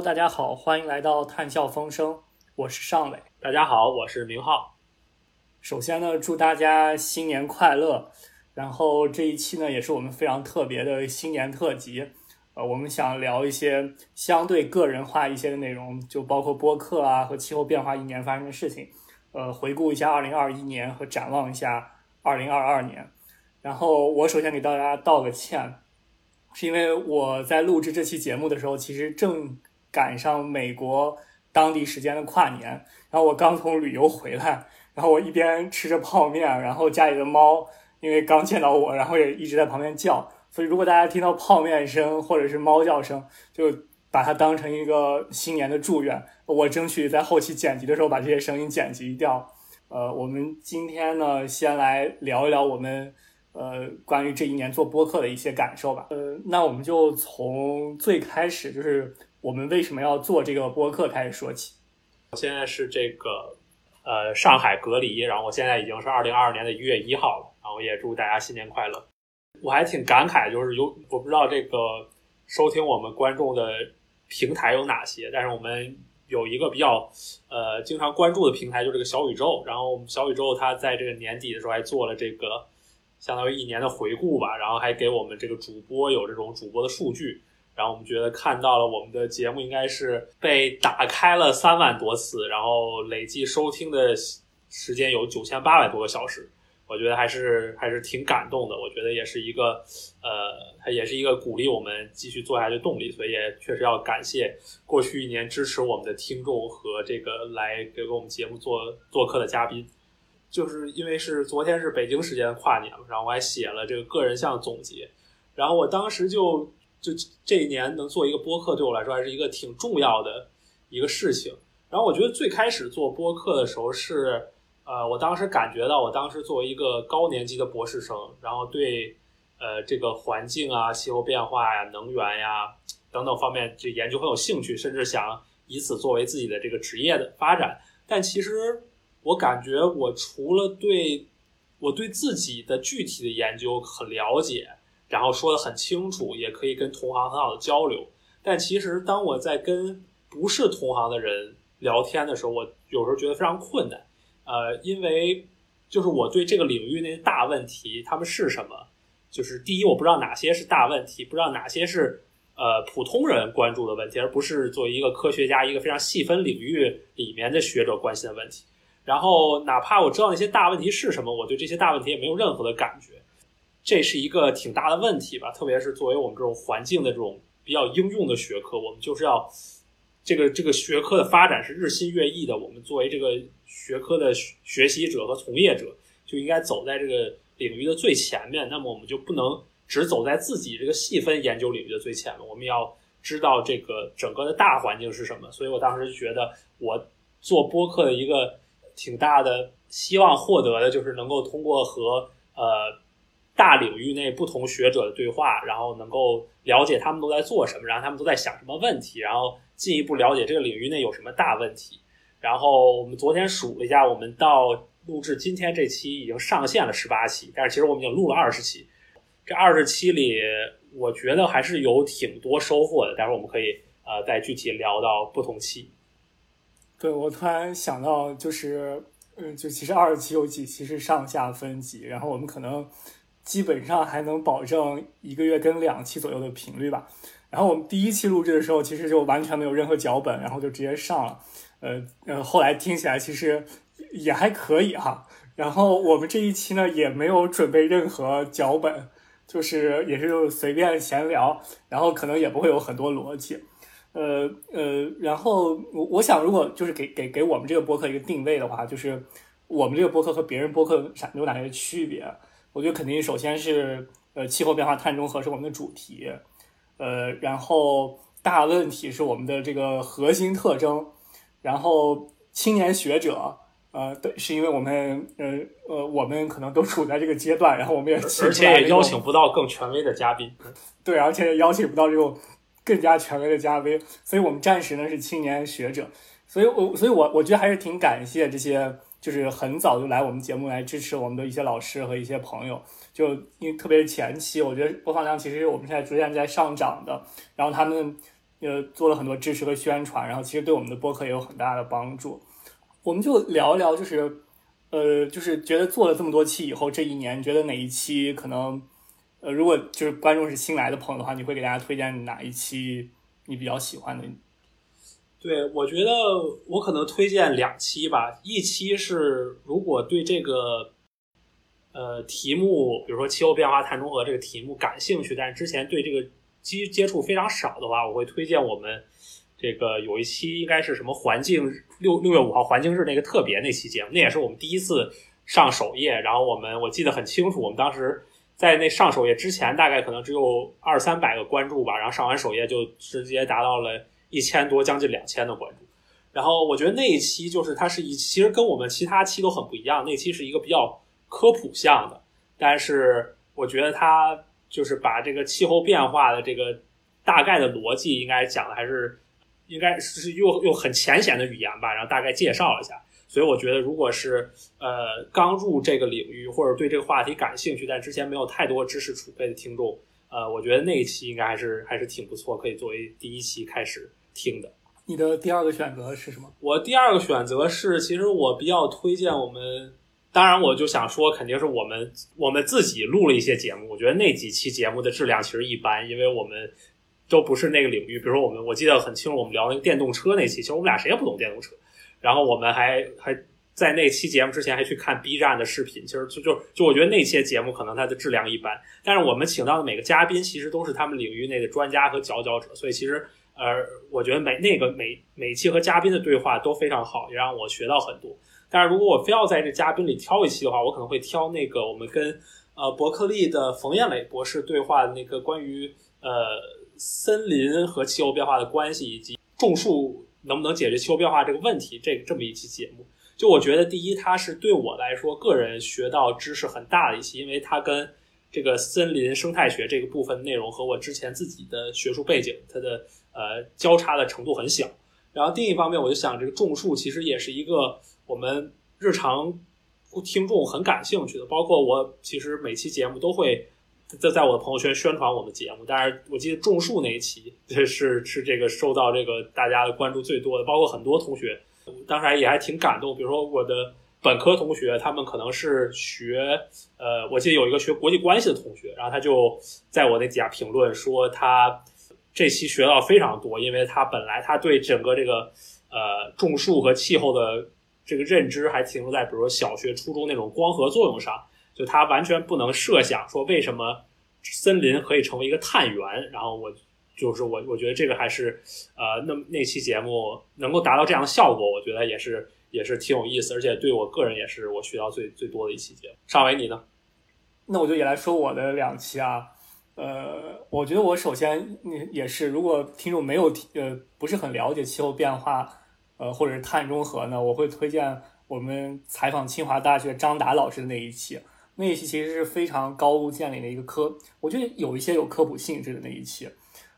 Hello，大家好，欢迎来到谈笑风生，我是尚伟。大家好，我是明浩。首先呢，祝大家新年快乐。然后这一期呢，也是我们非常特别的新年特辑。呃，我们想聊一些相对个人化一些的内容，就包括播客啊和气候变化一年发生的事情。呃，回顾一下二零二一年和展望一下二零二二年。然后我首先给大家道个歉，是因为我在录制这期节目的时候，其实正赶上美国当地时间的跨年，然后我刚从旅游回来，然后我一边吃着泡面，然后家里的猫因为刚见到我，然后也一直在旁边叫，所以如果大家听到泡面声或者是猫叫声，就把它当成一个新年的祝愿。我争取在后期剪辑的时候把这些声音剪辑掉。呃，我们今天呢，先来聊一聊我们。呃，关于这一年做播客的一些感受吧。呃，那我们就从最开始，就是我们为什么要做这个播客开始说起。我现在是这个呃上海隔离，然后我现在已经是二零二二年的一月一号了，然后也祝大家新年快乐。我还挺感慨，就是有我不知道这个收听我们观众的平台有哪些，但是我们有一个比较呃经常关注的平台，就是这个小宇宙。然后我们小宇宙它在这个年底的时候还做了这个。相当于一年的回顾吧，然后还给我们这个主播有这种主播的数据，然后我们觉得看到了我们的节目应该是被打开了三万多次，然后累计收听的时间有九千八百多个小时，我觉得还是还是挺感动的。我觉得也是一个呃，它也是一个鼓励我们继续做下去的动力，所以也确实要感谢过去一年支持我们的听众和这个来给我们节目做做客的嘉宾。就是因为是昨天是北京时间跨年嘛，然后我还写了这个个人项总结，然后我当时就就这一年能做一个播客，对我来说还是一个挺重要的一个事情。然后我觉得最开始做播客的时候是，呃，我当时感觉到我当时作为一个高年级的博士生，然后对呃这个环境啊、气候变化呀、能源呀等等方面这研究很有兴趣，甚至想以此作为自己的这个职业的发展，但其实。我感觉我除了对我对自己的具体的研究很了解，然后说的很清楚，也可以跟同行很好的交流。但其实当我在跟不是同行的人聊天的时候，我有时候觉得非常困难。呃，因为就是我对这个领域那些大问题，他们是什么？就是第一，我不知道哪些是大问题，不知道哪些是呃普通人关注的问题，而不是作为一个科学家一个非常细分领域里面的学者关心的问题。然后，哪怕我知道那些大问题是什么，我对这些大问题也没有任何的感觉，这是一个挺大的问题吧。特别是作为我们这种环境的这种比较应用的学科，我们就是要这个这个学科的发展是日新月异的。我们作为这个学科的学习者和从业者，就应该走在这个领域的最前面。那么，我们就不能只走在自己这个细分研究领域的最前面，我们要知道这个整个的大环境是什么。所以我当时就觉得，我做播客的一个。挺大的希望获得的就是能够通过和呃大领域内不同学者的对话，然后能够了解他们都在做什么，然后他们都在想什么问题，然后进一步了解这个领域内有什么大问题。然后我们昨天数了一下，我们到录制今天这期已经上线了十八期，但是其实我们已经录了二十期。这二十期里，我觉得还是有挺多收获的。待会儿我们可以呃再具体聊到不同期。对，我突然想到，就是，嗯，就其实二十期有几期是上下分级，然后我们可能基本上还能保证一个月跟两期左右的频率吧。然后我们第一期录制的时候，其实就完全没有任何脚本，然后就直接上了。呃，呃，后来听起来其实也还可以哈。然后我们这一期呢，也没有准备任何脚本，就是也是随便闲聊，然后可能也不会有很多逻辑。呃呃，然后我我想，如果就是给给给我们这个播客一个定位的话，就是我们这个播客和别人播客有哪些区别？我觉得肯定首先是呃气候变化碳中和是我们的主题，呃，然后大问题是我们的这个核心特征，然后青年学者，呃，对，是因为我们呃呃我们可能都处在这个阶段，然后我们也而且也邀请不到更权威的嘉宾，对，而且也邀请不到这种。更加权威的嘉宾，所以我们暂时呢是青年学者，所以我所以我我觉得还是挺感谢这些，就是很早就来我们节目来支持我们的一些老师和一些朋友，就因为特别是前期，我觉得播放量其实我们现在逐渐在上涨的，然后他们呃做了很多支持和宣传，然后其实对我们的播客也有很大的帮助。我们就聊一聊，就是呃，就是觉得做了这么多期以后，这一年觉得哪一期可能呃，如果就是观众是新来的朋友的话，你会给大家推荐哪一期你比较喜欢的？对，我觉得我可能推荐两期吧。一期是如果对这个呃题目，比如说气候变化碳中和这个题目感兴趣，但是之前对这个接接触非常少的话，我会推荐我们这个有一期应该是什么环境六六月五号环境日那个特别那期节目，那也是我们第一次上首页。然后我们我记得很清楚，我们当时在那上首页之前，大概可能只有二三百个关注吧，然后上完首页就直接达到了。一千多，将近两千的关注，然后我觉得那一期就是它是一，其实跟我们其他期都很不一样。那期是一个比较科普向的，但是我觉得它就是把这个气候变化的这个大概的逻辑，应该讲的还是应该是用用很浅显的语言吧，然后大概介绍了一下。所以我觉得，如果是呃刚入这个领域或者对这个话题感兴趣，但之前没有太多知识储备的听众，呃，我觉得那一期应该还是还是挺不错，可以作为第一期开始。听的，你的第二个选择是什么？我第二个选择是，其实我比较推荐我们。当然，我就想说，肯定是我们我们自己录了一些节目。我觉得那几期节目的质量其实一般，因为我们都不是那个领域。比如说，我们我记得很清楚，我们聊那个电动车那期，其实我们俩谁也不懂电动车。然后我们还还在那期节目之前还去看 B 站的视频。其实就就就我觉得那些节目可能它的质量一般，但是我们请到的每个嘉宾其实都是他们领域内的专家和佼佼者，所以其实。呃，我觉得每那个每每期和嘉宾的对话都非常好，也让我学到很多。但是如果我非要在这嘉宾里挑一期的话，我可能会挑那个我们跟呃伯克利的冯艳磊博士对话的那个关于呃森林和气候变化的关系，以及种树能不能解决气候变化这个问题这这么一期节目。就我觉得，第一，它是对我来说个人学到知识很大的一期，因为它跟这个森林生态学这个部分内容和我之前自己的学术背景，它的。呃，交叉的程度很小。然后另一方面，我就想，这个种树其实也是一个我们日常听众很感兴趣的。包括我，其实每期节目都会在在我的朋友圈宣传我们节目。但是我记得种树那一期是是这个受到这个大家的关注最多的，包括很多同学当时也还挺感动。比如说我的本科同学，他们可能是学呃，我记得有一个学国际关系的同学，然后他就在我那底下评论说他。这期学到非常多，因为他本来他对整个这个呃种树和气候的这个认知还停留在比如说小学、初中那种光合作用上，就他完全不能设想说为什么森林可以成为一个碳源。然后我就是我我觉得这个还是呃那那期节目能够达到这样的效果，我觉得也是也是挺有意思，而且对我个人也是我学到最最多的一期节目。尚伟你呢？那我就也来说我的两期啊。呃，我觉得我首先也是，如果听众没有呃不是很了解气候变化，呃或者是碳中和呢，我会推荐我们采访清华大学张达老师的那一期，那一期其实是非常高屋建瓴的一个科，我觉得有一些有科普性质的那一期。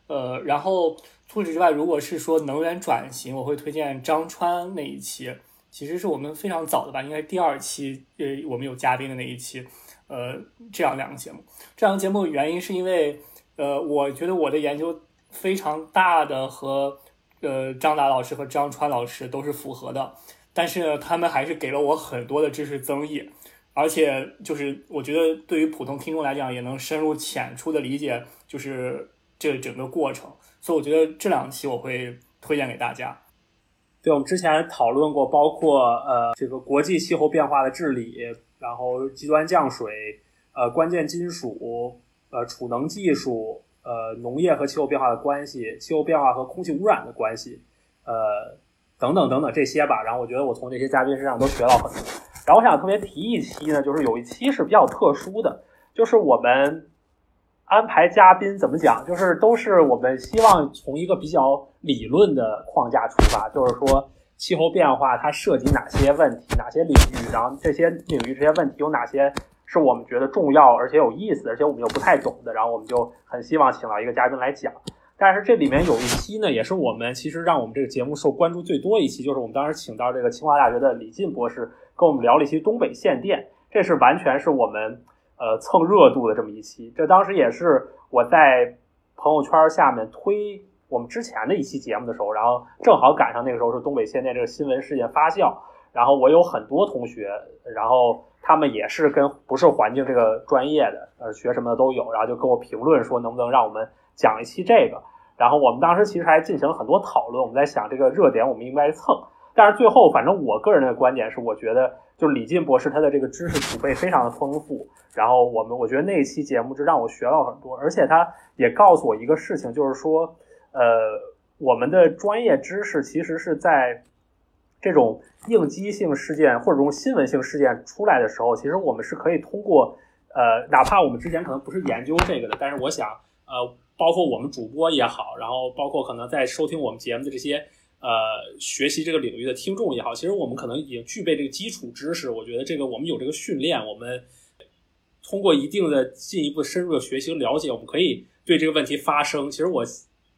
呃，然后除此之外，如果是说能源转型，我会推荐张川那一期，其实是我们非常早的吧，应该第二期，呃，我们有嘉宾的那一期。呃，这样两个节目，这两个节目的原因是因为，呃，我觉得我的研究非常大的和呃张达老师和张川老师都是符合的，但是呢，他们还是给了我很多的知识增益，而且就是我觉得对于普通听众来讲，也能深入浅出的理解就是这整个过程，所以我觉得这两期我会推荐给大家。对，我们之前讨论过，包括呃这个国际气候变化的治理。然后极端降水，呃，关键金属，呃，储能技术，呃，农业和气候变化的关系，气候变化和空气污染的关系，呃，等等等等这些吧。然后我觉得我从这些嘉宾身上都学到很多。然后我想特别提一期呢，就是有一期是比较特殊的，就是我们安排嘉宾怎么讲，就是都是我们希望从一个比较理论的框架出发，就是说。气候变化它涉及哪些问题、哪些领域？然后这些领域、这些问题有哪些是我们觉得重要而且有意思，而且我们又不太懂的？然后我们就很希望请到一个嘉宾来讲。但是这里面有一期呢，也是我们其实让我们这个节目受关注最多一期，就是我们当时请到这个清华大学的李进博士跟我们聊了一期东北限电，这是完全是我们呃蹭热度的这么一期。这当时也是我在朋友圈下面推。我们之前的一期节目的时候，然后正好赶上那个时候是东北现在这个新闻事件发酵，然后我有很多同学，然后他们也是跟不是环境这个专业的，呃，学什么的都有，然后就跟我评论说能不能让我们讲一期这个，然后我们当时其实还进行了很多讨论，我们在想这个热点我们应该蹭，但是最后反正我个人的观点是，我觉得就李进博士他的这个知识储备非常的丰富，然后我们我觉得那一期节目就让我学到很多，而且他也告诉我一个事情，就是说。呃，我们的专业知识其实是在这种应激性事件或者这种新闻性事件出来的时候，其实我们是可以通过呃，哪怕我们之前可能不是研究这个的，但是我想，呃，包括我们主播也好，然后包括可能在收听我们节目的这些呃学习这个领域的听众也好，其实我们可能已经具备这个基础知识。我觉得这个我们有这个训练，我们通过一定的进一步深入的学习了解，我们可以对这个问题发声。其实我。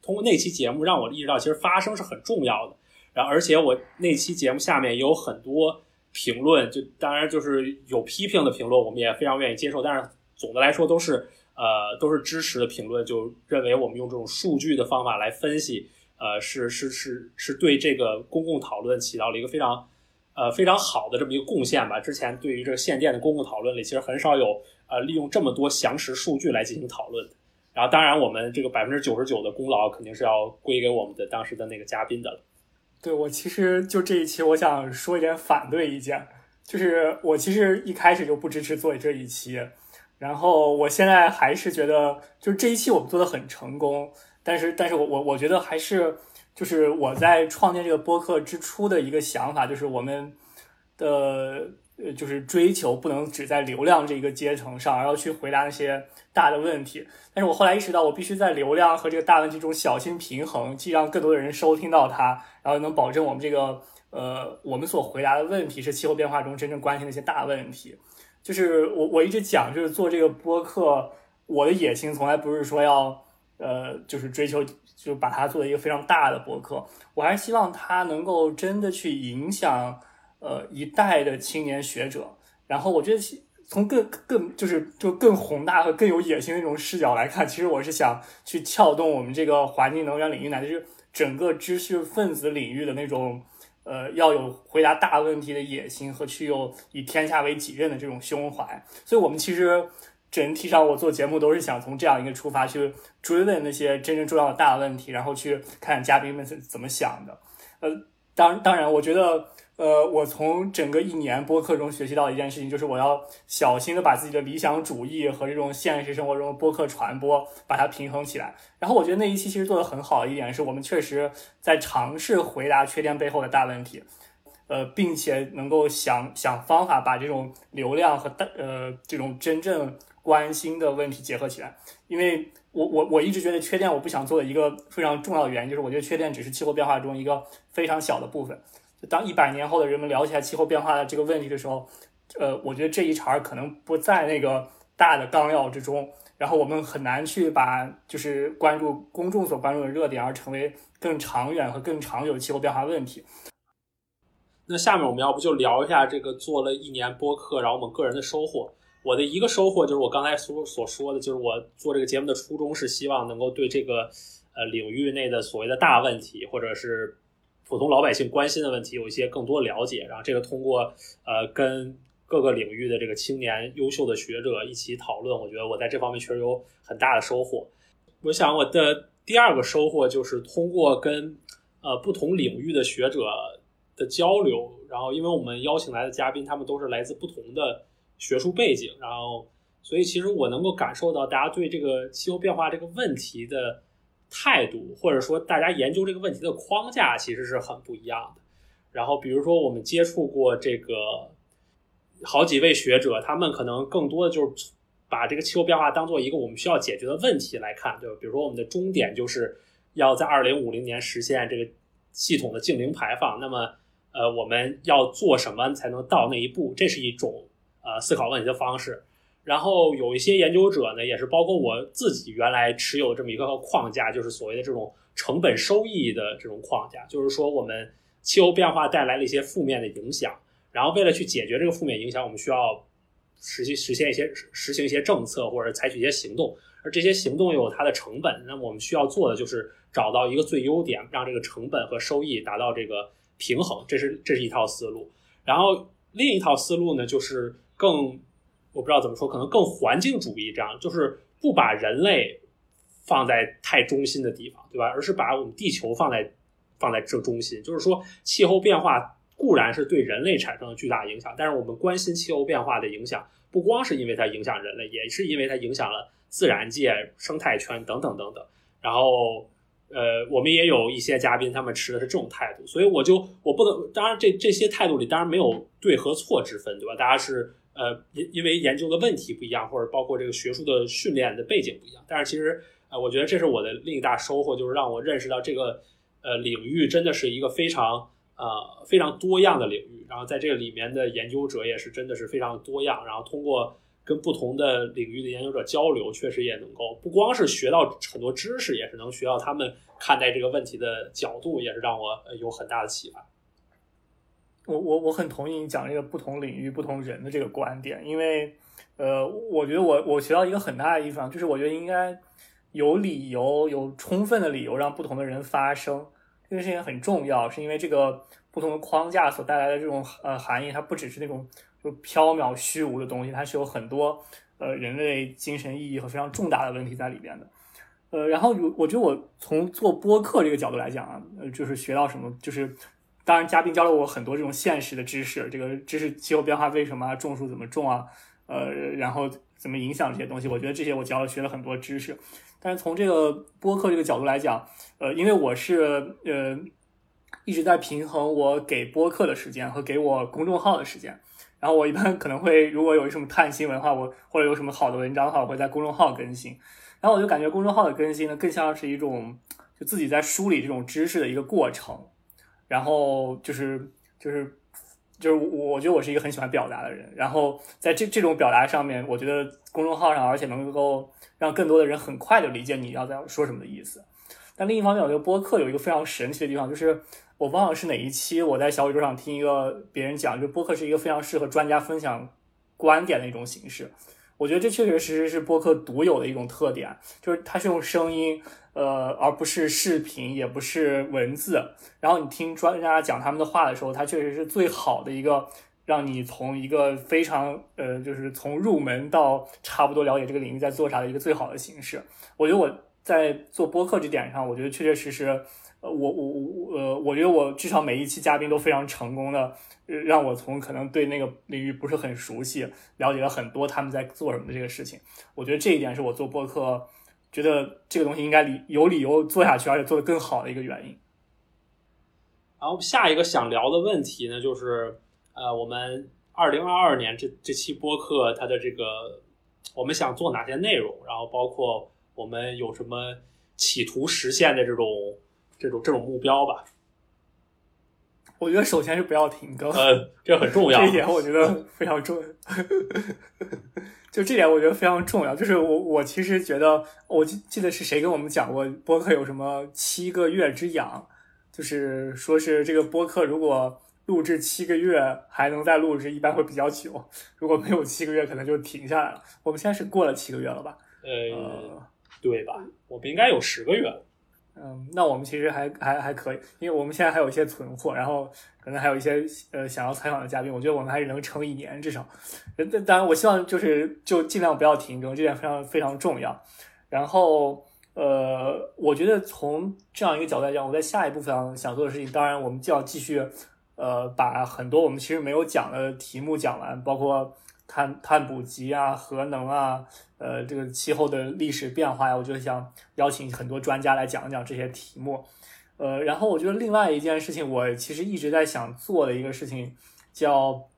通过那期节目让我意识到，其实发声是很重要的。然后，而且我那期节目下面也有很多评论，就当然就是有批评的评论，我们也非常愿意接受。但是总的来说都是呃都是支持的评论，就认为我们用这种数据的方法来分析，呃是是是是对这个公共讨论起到了一个非常呃非常好的这么一个贡献吧。之前对于这个限电的公共讨论里，其实很少有呃利用这么多详实数据来进行讨论的。然后，当然，我们这个百分之九十九的功劳肯定是要归给我们的当时的那个嘉宾的了。对我其实就这一期，我想说一点反对意见，就是我其实一开始就不支持做这一期，然后我现在还是觉得，就是这一期我们做的很成功，但是，但是我我我觉得还是就是我在创建这个播客之初的一个想法，就是我们的。呃，就是追求不能只在流量这一个阶层上，而要去回答那些大的问题。但是我后来意识到，我必须在流量和这个大问题中小心平衡，既让更多的人收听到它，然后能保证我们这个呃，我们所回答的问题是气候变化中真正关心的一些大问题。就是我我一直讲，就是做这个播客，我的野心从来不是说要呃，就是追求就把它做一个非常大的播客，我还是希望它能够真的去影响。呃，一代的青年学者，然后我觉得从更更就是就更宏大和更有野心的那种视角来看，其实我是想去撬动我们这个环境能源领域乃至是整个知识分子领域的那种呃要有回答大问题的野心和去有以天下为己任的这种胸怀。所以，我们其实整体上我做节目都是想从这样一个出发去追问那些真正重要的大问题，然后去看嘉宾们是怎么想的。呃，当当然，我觉得。呃，我从整个一年播客中学习到一件事情，就是我要小心的把自己的理想主义和这种现实生活中的播客传播把它平衡起来。然后我觉得那一期其实做的很好的一点是，我们确实在尝试回答缺电背后的大问题，呃，并且能够想想方法把这种流量和大呃这种真正关心的问题结合起来。因为我我我一直觉得缺电我不想做的一个非常重要的原因，就是我觉得缺电只是气候变化中一个非常小的部分。当一百年后的人们聊起来气候变化的这个问题的时候，呃，我觉得这一茬可能不在那个大的纲要之中，然后我们很难去把就是关注公众所关注的热点，而成为更长远和更长久的气候变化问题。那下面我们要不就聊一下这个做了一年播客，然后我们个人的收获。我的一个收获就是我刚才所所说的，就是我做这个节目的初衷是希望能够对这个呃领域内的所谓的大问题，或者是。普通老百姓关心的问题有一些更多了解，然后这个通过呃跟各个领域的这个青年优秀的学者一起讨论，我觉得我在这方面确实有很大的收获。我想我的第二个收获就是通过跟呃不同领域的学者的交流，然后因为我们邀请来的嘉宾他们都是来自不同的学术背景，然后所以其实我能够感受到大家对这个气候变化这个问题的。态度，或者说大家研究这个问题的框架其实是很不一样的。然后，比如说我们接触过这个好几位学者，他们可能更多的就是把这个气候变化当做一个我们需要解决的问题来看，就比如说我们的终点就是要在二零五零年实现这个系统的净零排放。那么，呃，我们要做什么才能到那一步？这是一种呃思考问题的方式。然后有一些研究者呢，也是包括我自己原来持有这么一个框架，就是所谓的这种成本收益的这种框架，就是说我们气候变化带来了一些负面的影响，然后为了去解决这个负面影响，我们需要实际实现一些实行一些政策或者采取一些行动，而这些行动有它的成本，那我们需要做的就是找到一个最优点，让这个成本和收益达到这个平衡，这是这是一套思路。然后另一套思路呢，就是更我不知道怎么说，可能更环境主义，这样就是不把人类放在太中心的地方，对吧？而是把我们地球放在放在这中心，就是说气候变化固然是对人类产生了巨大影响，但是我们关心气候变化的影响，不光是因为它影响人类，也是因为它影响了自然界、生态圈等等等等。然后，呃，我们也有一些嘉宾，他们持的是这种态度，所以我就我不能，当然这这些态度里当然没有对和错之分，对吧？大家是呃因因为研究的问题不一样，或者包括这个学术的训练的背景不一样，但是其实呃，我觉得这是我的另一大收获，就是让我认识到这个呃领域真的是一个非常。呃，非常多样的领域，然后在这个里面的研究者也是真的是非常多样，然后通过跟不同的领域的研究者交流，确实也能够不光是学到很多知识，也是能学到他们看待这个问题的角度，也是让我有很大的启发。我我我很同意你讲这个不同领域不同人的这个观点，因为呃，我觉得我我学到一个很大的地方，就是我觉得应该有理由，有充分的理由让不同的人发声。这个事情很重要，是因为这个不同的框架所带来的这种呃含义，它不只是那种就缥缈虚无的东西，它是有很多呃人类精神意义和非常重大的问题在里边的。呃，然后我我觉得我从做播客这个角度来讲啊，呃，就是学到什么，就是当然嘉宾教了我很多这种现实的知识，这个知识气候变化为什么种树怎么种啊，呃，然后怎么影响这些东西，我觉得这些我教了学了很多知识。但是从这个播客这个角度来讲，呃，因为我是呃一直在平衡我给播客的时间和给我公众号的时间，然后我一般可能会如果有什么看新闻的话，我或者有什么好的文章的话，我会在公众号更新。然后我就感觉公众号的更新呢，更像是一种就自己在梳理这种知识的一个过程，然后就是就是就是我我觉得我是一个很喜欢表达的人，然后在这这种表达上面，我觉得公众号上而且能够。让更多的人很快就理解你要在说什么的意思。但另一方面，我觉得播客有一个非常神奇的地方，就是我忘了是哪一期，我在小宇宙上听一个别人讲，就播客是一个非常适合专家分享观点的一种形式。我觉得这确确实实是播客独有的一种特点，就是它是用声音，呃，而不是视频，也不是文字。然后你听专家讲他们的话的时候，它确实是最好的一个。让你从一个非常呃，就是从入门到差不多了解这个领域在做啥的一个最好的形式。我觉得我在做播客这点上，我觉得确确实实，我我我呃，我觉得我至少每一期嘉宾都非常成功的，让我从可能对那个领域不是很熟悉，了解了很多他们在做什么的这个事情。我觉得这一点是我做播客觉得这个东西应该理有理由做下去，而且做得更好的一个原因。然后下一个想聊的问题呢，就是。呃，我们二零二二年这这期播客，它的这个我们想做哪些内容，然后包括我们有什么企图实现的这种这种这种目标吧。我觉得首先是不要停更，呃，这很重要，这一点我觉得非常重要。就这点我觉得非常重要，就是我我其实觉得，我记记得是谁跟我们讲过播客有什么七个月之痒，就是说是这个播客如果。录制七个月还能再录制，一般会比较久。如果没有七个月，可能就停下来了。我们现在是过了七个月了吧？呃，对吧？我们应该有十个月。嗯，那我们其实还还还可以，因为我们现在还有一些存货，然后可能还有一些呃想要采访的嘉宾。我觉得我们还是能撑一年至少。但当然，我希望就是就尽量不要停更，这点非常非常重要。然后呃，我觉得从这样一个角度来讲，我在下一步想想做的事情，当然我们就要继续。呃，把很多我们其实没有讲的题目讲完，包括碳碳捕集啊、核能啊，呃，这个气候的历史变化呀，我就想邀请很多专家来讲一讲这些题目。呃，然后我觉得另外一件事情，我其实一直在想做的一个事情，叫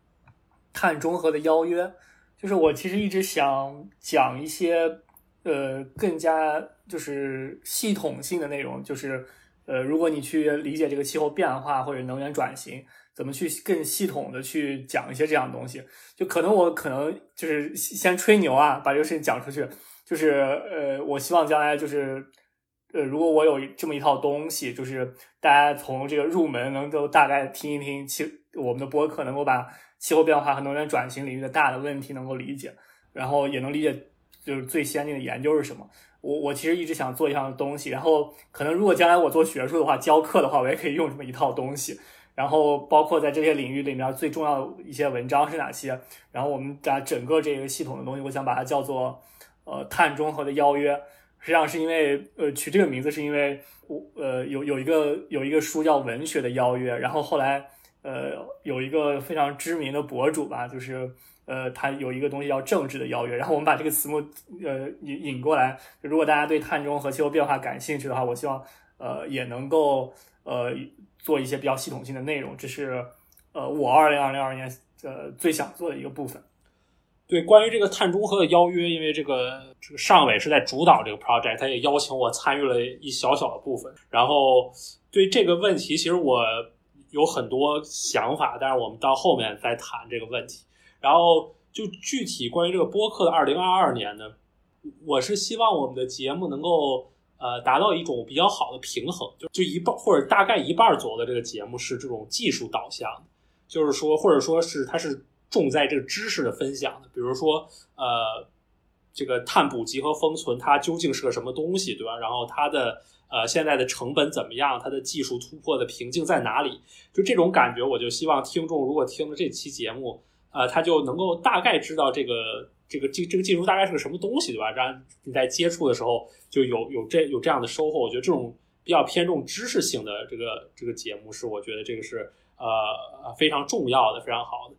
碳中和的邀约，就是我其实一直想讲一些呃更加就是系统性的内容，就是。呃，如果你去理解这个气候变化或者能源转型，怎么去更系统的去讲一些这样的东西，就可能我可能就是先吹牛啊，把这个事情讲出去，就是呃，我希望将来就是，呃，如果我有这么一套东西，就是大家从这个入门能够大概听一听气我们的播客，能够把气候变化和能源转型领域的大的问题能够理解，然后也能理解就是最先进的研究是什么。我我其实一直想做一样东西，然后可能如果将来我做学术的话，教课的话，我也可以用这么一套东西。然后包括在这些领域里面最重要的一些文章是哪些？然后我们把整个这个系统的东西，我想把它叫做呃碳中和的邀约。实际上是因为呃取这个名字是因为我呃有有一个有一个书叫《文学的邀约》，然后后来呃有一个非常知名的博主吧，就是呃他有一个东西叫《政治的邀约》，然后我们把这个词目呃引引过来。如果大家对碳中和气候变化感兴趣的话，我希望呃也能够呃。做一些比较系统性的内容，这是呃我二零二零二年呃最想做的一个部分。对，关于这个碳中和的邀约，因为这个这个尚伟是在主导这个 project，他也邀请我参与了一小小的部分。然后对这个问题，其实我有很多想法，但是我们到后面再谈这个问题。然后就具体关于这个播客的二零二二年呢，我是希望我们的节目能够。呃，达到一种比较好的平衡，就就一半或者大概一半左右的这个节目是这种技术导向，就是说或者说是它是重在这个知识的分享的，比如说呃，这个碳捕集和封存它究竟是个什么东西，对吧？然后它的呃现在的成本怎么样？它的技术突破的瓶颈在哪里？就这种感觉，我就希望听众如果听了这期节目，呃，他就能够大概知道这个。这个技这个技术大概是个什么东西，对吧？然后你在接触的时候就有有这有这样的收获。我觉得这种比较偏重知识性的这个这个节目是，我觉得这个是呃非常重要的、非常好的。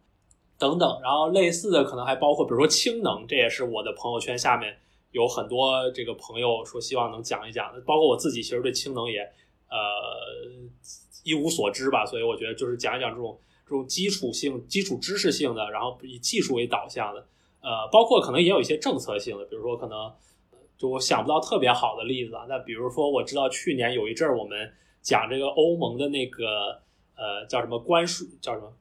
等等，然后类似的可能还包括，比如说氢能，这也是我的朋友圈下面有很多这个朋友说希望能讲一讲的。包括我自己其实对氢能也呃一无所知吧，所以我觉得就是讲一讲这种这种基础性、基础知识性的，然后以技术为导向的。呃，包括可能也有一些政策性的，比如说可能就我想不到特别好的例子啊。那比如说我知道去年有一阵儿我们讲这个欧盟的那个呃叫什么关税叫什么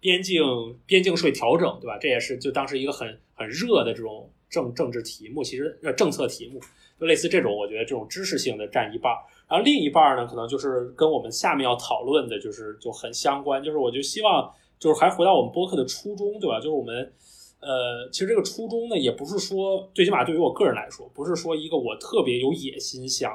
边境边境税调整，对吧？这也是就当时一个很很热的这种政政治题目，其实呃政策题目就类似这种，我觉得这种知识性的占一半儿，然后另一半儿呢可能就是跟我们下面要讨论的就是就很相关，就是我就希望就是还回到我们播客的初衷，对吧？就是我们。呃，其实这个初衷呢，也不是说，最起码对于我个人来说，不是说一个我特别有野心，想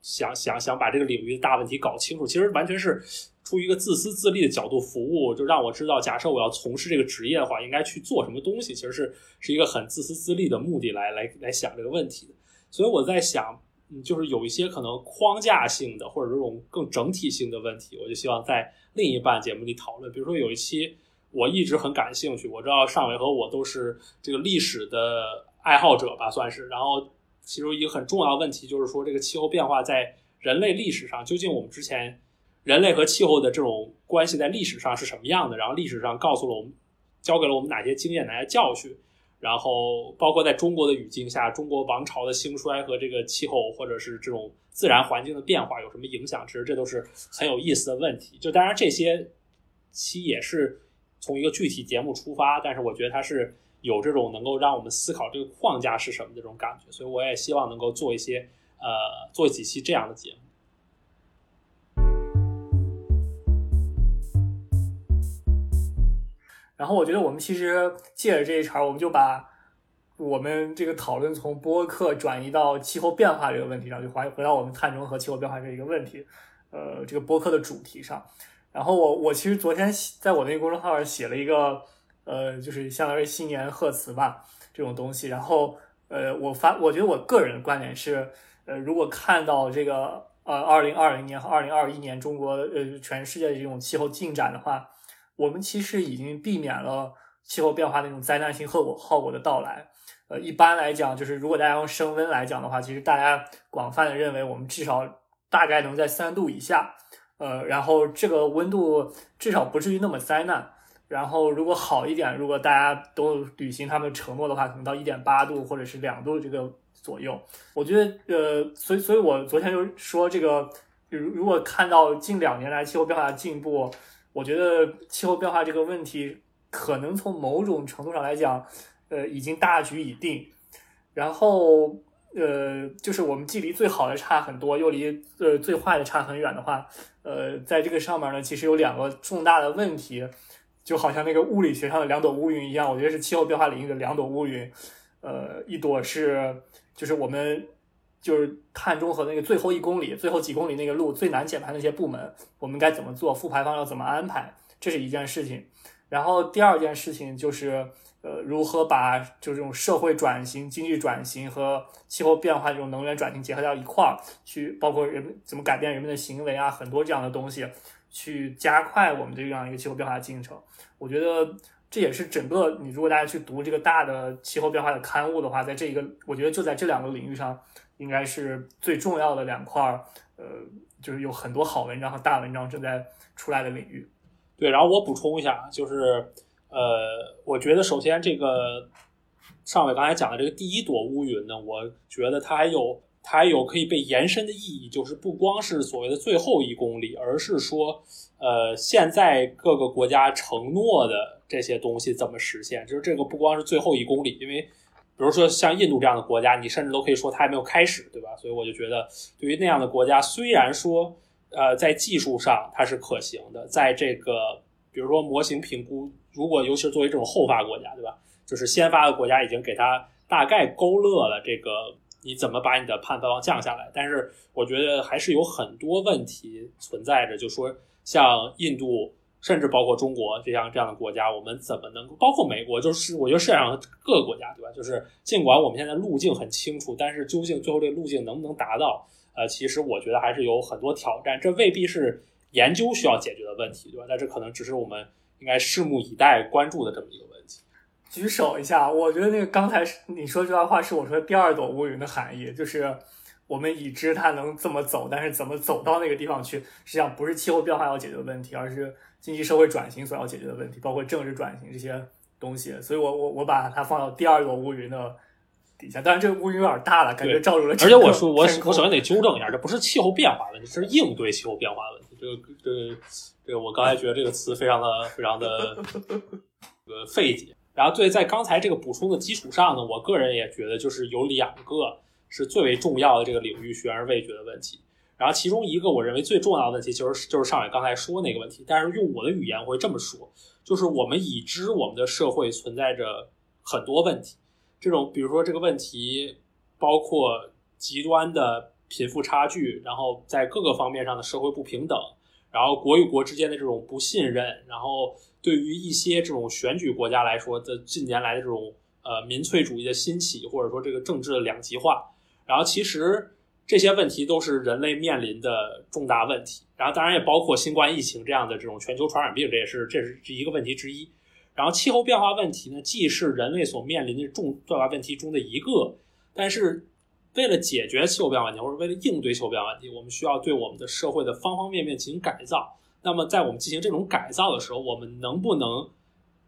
想想想把这个领域的大问题搞清楚。其实完全是出于一个自私自利的角度服务，就让我知道，假设我要从事这个职业的话，应该去做什么东西。其实是是一个很自私自利的目的来来来想这个问题的。所以我在想，嗯，就是有一些可能框架性的或者这种更整体性的问题，我就希望在另一半节目里讨论。比如说有一期。我一直很感兴趣，我知道尚伟和我都是这个历史的爱好者吧，算是。然后，其中一个很重要的问题就是说，这个气候变化在人类历史上究竟我们之前人类和气候的这种关系在历史上是什么样的？然后历史上告诉了我们，教给了我们哪些经验、哪些教训？然后，包括在中国的语境下，中国王朝的兴衰和这个气候或者是这种自然环境的变化有什么影响？其实这都是很有意思的问题。就当然这些期也是。从一个具体节目出发，但是我觉得它是有这种能够让我们思考这个框架是什么的这种感觉，所以我也希望能够做一些呃做几期这样的节目。然后我觉得我们其实借着这一茬，我们就把我们这个讨论从播客转移到气候变化这个问题上，就回回到我们碳中和气候变化这一个问题，呃，这个播客的主题上。然后我我其实昨天在我那个公众号上写了一个，呃，就是相当于新年贺词吧这种东西。然后呃，我发我觉得我个人的观点是，呃，如果看到这个呃二零二零年和二零二一年中国呃全世界的这种气候进展的话，我们其实已经避免了气候变化那种灾难性后果后果的到来。呃，一般来讲，就是如果大家用升温来讲的话，其实大家广泛的认为我们至少大概能在三度以下。呃，然后这个温度至少不至于那么灾难。然后如果好一点，如果大家都履行他们承诺的话，可能到一点八度或者是两度这个左右。我觉得，呃，所以，所以我昨天就说这个，如如果看到近两年来气候变化的进步，我觉得气候变化这个问题可能从某种程度上来讲，呃，已经大局已定。然后。呃，就是我们既离最好的差很多，又离呃最坏的差很远的话，呃，在这个上面呢，其实有两个重大的问题，就好像那个物理学上的两朵乌云一样，我觉得是气候变化领域的两朵乌云。呃，一朵是就是我们就是碳中和那个最后一公里、最后几公里那个路最难减排那些部门，我们该怎么做？负排放要怎么安排？这是一件事情。然后第二件事情就是，呃，如何把就这种社会转型、经济转型和气候变化这种能源转型结合到一块儿去，包括人们怎么改变人们的行为啊，很多这样的东西，去加快我们这样一个气候变化的进程。我觉得。这也是整个你如果大家去读这个大的气候变化的刊物的话，在这一个我觉得就在这两个领域上，应该是最重要的两块儿，呃，就是有很多好文章和大文章正在出来的领域。对，然后我补充一下，就是呃，我觉得首先这个上伟刚才讲的这个第一朵乌云呢，我觉得它还有它还有可以被延伸的意义，就是不光是所谓的最后一公里，而是说呃，现在各个国家承诺的。这些东西怎么实现？就是这个不光是最后一公里，因为比如说像印度这样的国家，你甚至都可以说它还没有开始，对吧？所以我就觉得，对于那样的国家，虽然说呃在技术上它是可行的，在这个比如说模型评估，如果尤其是作为这种后发国家，对吧？就是先发的国家已经给它大概勾勒了这个你怎么把你的碳排放降下来，但是我觉得还是有很多问题存在着，就说像印度。甚至包括中国这样这样的国家，我们怎么能够包括美国？就是我觉得世界上各个国家，对吧？就是尽管我们现在路径很清楚，但是究竟最后这个路径能不能达到？呃，其实我觉得还是有很多挑战。这未必是研究需要解决的问题，对吧？但这可能只是我们应该拭目以待、关注的这么一个问题。举手一下，我觉得那个刚才你说这段话是我说第二朵乌云的含义，就是我们已知它能这么走，但是怎么走到那个地方去，实际上不是气候变化要解决的问题，而是。经济社会转型所要解决的问题，包括政治转型这些东西，所以我我我把它放到第二朵乌云的底下。当然，这个乌云有点大了，感觉罩住了。而且我说，我我首先得纠正一下，这不是气候变化问题，这是应对气候变化问题。这个这个这个，我刚才觉得这个词非常的非常的呃费解。然后对，在刚才这个补充的基础上呢，我个人也觉得就是有两个是最为重要的这个领域悬而未决的问题。然后其中一个我认为最重要的问题就是就是上海刚才说那个问题，但是用我的语言会这么说，就是我们已知我们的社会存在着很多问题，这种比如说这个问题包括极端的贫富差距，然后在各个方面上的社会不平等，然后国与国之间的这种不信任，然后对于一些这种选举国家来说的近年来的这种呃民粹主义的兴起，或者说这个政治的两极化，然后其实。这些问题都是人类面临的重大问题，然后当然也包括新冠疫情这样的这种全球传染病，这也是这是一个问题之一。然后气候变化问题呢，既是人类所面临的重大问题中的一个，但是为了解决气候变化问题，或者为了应对气候变化问题，我们需要对我们的社会的方方面面进行改造。那么在我们进行这种改造的时候，我们能不能？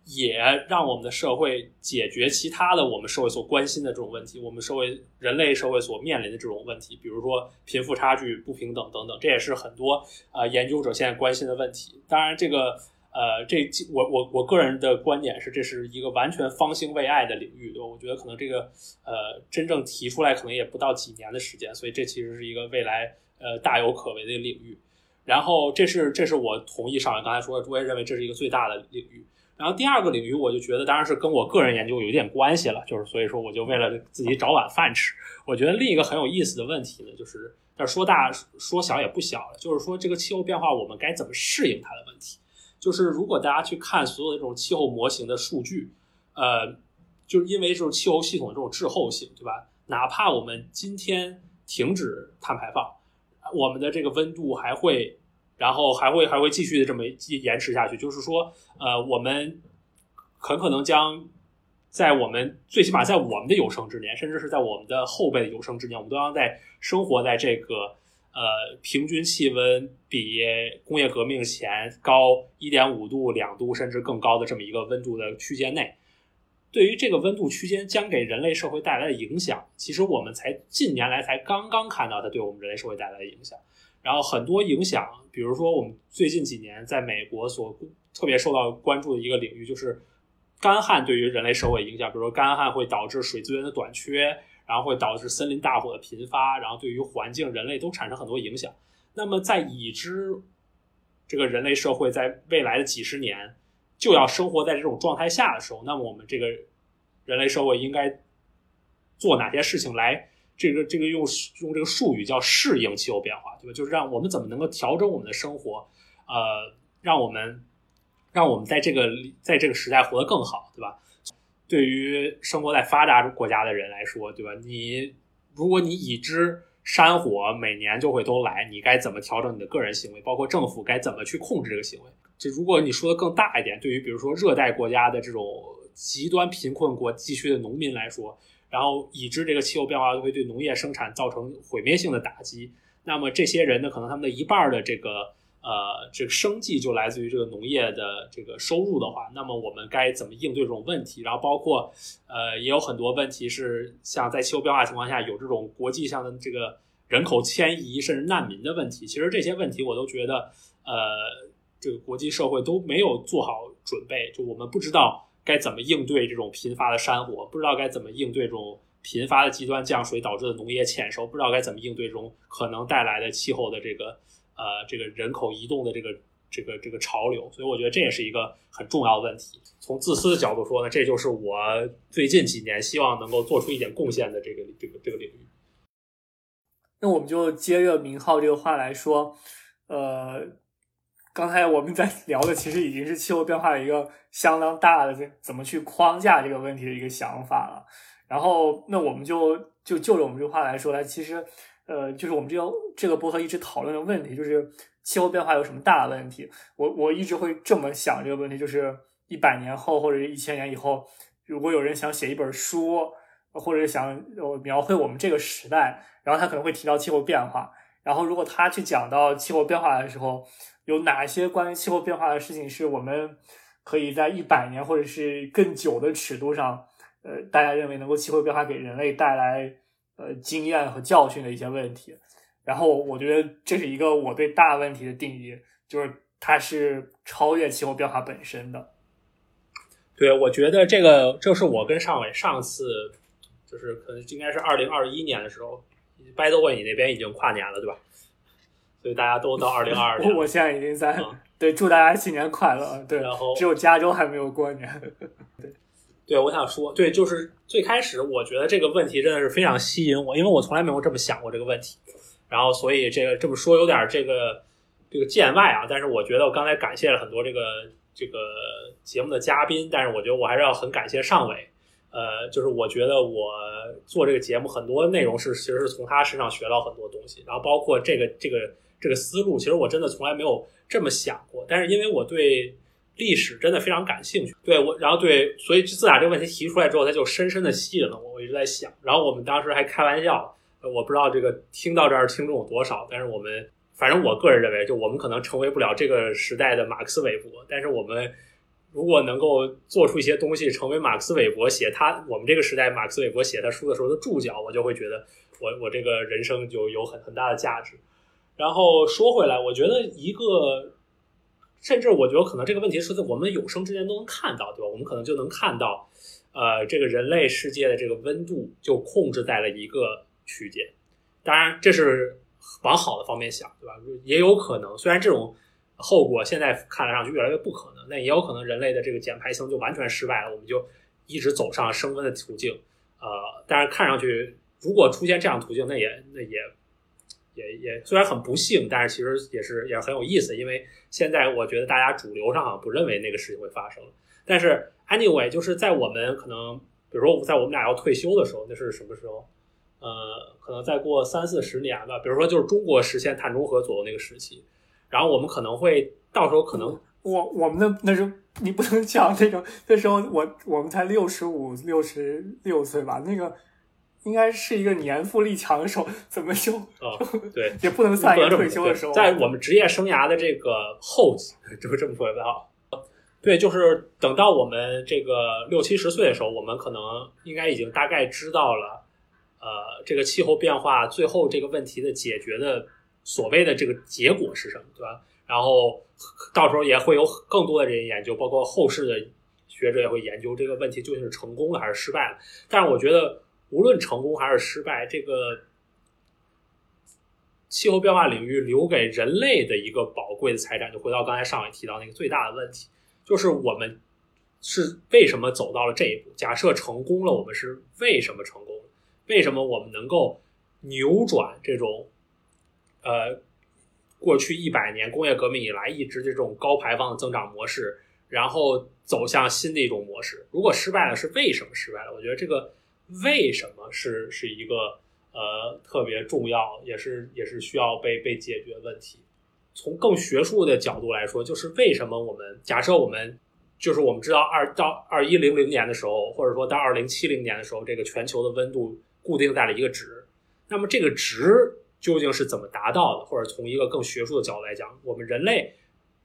也让我们的社会解决其他的我们社会所关心的这种问题，我们社会人类社会所面临的这种问题，比如说贫富差距不平等等等，这也是很多呃研究者现在关心的问题。当然，这个呃，这我我我个人的观点是，这是一个完全方兴未艾的领域，对吧？我觉得可能这个呃真正提出来可能也不到几年的时间，所以这其实是一个未来呃大有可为的领域。然后，这是这是我同意上面刚才说的，我也认为这是一个最大的领域。然后第二个领域，我就觉得当然是跟我个人研究有点关系了，就是所以说我就为了自己找碗饭吃。我觉得另一个很有意思的问题呢，就是但说大说小也不小了，就是说这个气候变化我们该怎么适应它的问题。就是如果大家去看所有的这种气候模型的数据，呃，就是因为这种气候系统的这种滞后性，对吧？哪怕我们今天停止碳排放，我们的这个温度还会。然后还会还会继续的这么延迟下去，就是说，呃，我们很可能将在我们最起码在我们的有生之年，甚至是在我们的后辈的有生之年，我们都要在生活在这个呃平均气温比工业革命前高一点五度、两度甚至更高的这么一个温度的区间内。对于这个温度区间将给人类社会带来的影响，其实我们才近年来才刚刚看到它对我们人类社会带来的影响。然后很多影响，比如说我们最近几年在美国所特别受到关注的一个领域，就是干旱对于人类社会影响。比如说干旱会导致水资源的短缺，然后会导致森林大火的频发，然后对于环境、人类都产生很多影响。那么在已知这个人类社会在未来的几十年就要生活在这种状态下的时候，那么我们这个人类社会应该做哪些事情来这个这个用用这个术语叫适应气候变化，对吧？就是让我们怎么能够调整我们的生活，呃，让我们让我们在这个在这个时代活得更好，对吧？对于生活在发达国家的人来说，对吧？你如果你已知山火每年就会都来，你该怎么调整你的个人行为？包括政府该怎么去控制这个行为？就如果你说的更大一点，对于比如说热带国家的这种极端贫困国地区的农民来说，然后已知这个气候变化会对农业生产造成毁灭性的打击，那么这些人呢，可能他们的一半的这个呃这个生计就来自于这个农业的这个收入的话，那么我们该怎么应对这种问题？然后包括呃也有很多问题是像在气候变化情况下有这种国际上的这个人口迁移甚至难民的问题，其实这些问题我都觉得呃。这个国际社会都没有做好准备，就我们不知道该怎么应对这种频发的山火，不知道该怎么应对这种频发的极端降水导致的农业欠收，不知道该怎么应对这种可能带来的气候的这个呃这个人口移动的这个这个这个潮流。所以我觉得这也是一个很重要的问题。从自私的角度说呢，这就是我最近几年希望能够做出一点贡献的这个这个这个领域。那我们就接着明浩这个话来说，呃。刚才我们在聊的其实已经是气候变化的一个相当大的这怎么去框架这个问题的一个想法了。然后，那我们就就就着我们这话来说来，其实，呃，就是我们这个这个博客一直讨论的问题，就是气候变化有什么大的问题？我我一直会这么想这个问题，就是一百年后或者一千年以后，如果有人想写一本书，或者想描绘我们这个时代，然后他可能会提到气候变化。然后，如果他去讲到气候变化的时候，有哪些关于气候变化的事情是我们可以在一百年或者是更久的尺度上，呃，大家认为能够气候变化给人类带来呃经验和教训的一些问题？然后，我觉得这是一个我对大问题的定义，就是它是超越气候变化本身的。对，我觉得这个就是我跟尚伟上次就是可能应该是二零二一年的时候。By the way，你那边已经跨年了，对吧？所以大家都到二零二二 年。我现在已经在对，祝大家新年快乐。对，然后只有加州还没有过年。对，对我想说，对，就是最开始我觉得这个问题真的是非常吸引我，因为我从来没有这么想过这个问题。然后，所以这个这么说有点这个这个见外啊。但是我觉得我刚才感谢了很多这个这个节目的嘉宾，但是我觉得我还是要很感谢尚伟。呃，就是我觉得我做这个节目很多内容是其实是从他身上学到很多东西，然后包括这个这个这个思路，其实我真的从来没有这么想过。但是因为我对历史真的非常感兴趣，对我，然后对，所以自打这个问题提出来之后，他就深深的吸引了我。我一直在想，然后我们当时还开玩笑，我不知道这个听到这儿听众有多少，但是我们反正我个人认为，就我们可能成为不了这个时代的马克思韦伯，但是我们。如果能够做出一些东西，成为马克思韦伯写他我们这个时代马克思韦伯写他书的时候的注脚，我就会觉得我我这个人生就有很很大的价值。然后说回来，我觉得一个，甚至我觉得可能这个问题是在我们有生之年都能看到，对吧？我们可能就能看到，呃，这个人类世界的这个温度就控制在了一个区间。当然，这是往好的方面想，对吧？也有可能，虽然这种。后果现在看来上去越来越不可能，那也有可能人类的这个减排行就完全失败了，我们就一直走上升温的途径。呃，但是看上去如果出现这样途径，那也那也也也虽然很不幸，但是其实也是也很有意思，因为现在我觉得大家主流上好像不认为那个事情会发生。但是 anyway，就是在我们可能比如说在我们俩要退休的时候，那是什么时候？呃，可能再过三四十年吧。比如说就是中国实现碳中和左右那个时期。然后我们可能会到时候可能我我们的那时候你不能讲那个那时候我我们才六十五六十六岁吧，那个应该是一个年富力强的时候，怎么就啊对 也不能算一个退休的时候，在我们职业生涯的这个后期，就这么说也好。对，就是等到我们这个六七十岁的时候，我们可能应该已经大概知道了，呃，这个气候变化最后这个问题的解决的。所谓的这个结果是什么，对吧？然后到时候也会有更多的人研究，包括后世的学者也会研究这个问题究竟是成功了还是失败了。但是我觉得，无论成功还是失败，这个气候变化领域留给人类的一个宝贵的财产，就回到刚才上伟提到那个最大的问题，就是我们是为什么走到了这一步？假设成功了，我们是为什么成功？为什么我们能够扭转这种呃过去一百年工业革命以来一直这种高排放的增长模式，然后走向新的一种模式？如果失败了，是为什么失败了？我觉得这个为什么是是一个呃特别重要，也是也是需要被被解决问题。从更学术的角度来说，就是为什么我们假设我们就是我们知道二到二一零零年的时候，或者说到二零七零年的时候，这个全球的温度固定在了一个值，那么这个值究竟是怎么达到的？或者从一个更学术的角度来讲，我们人类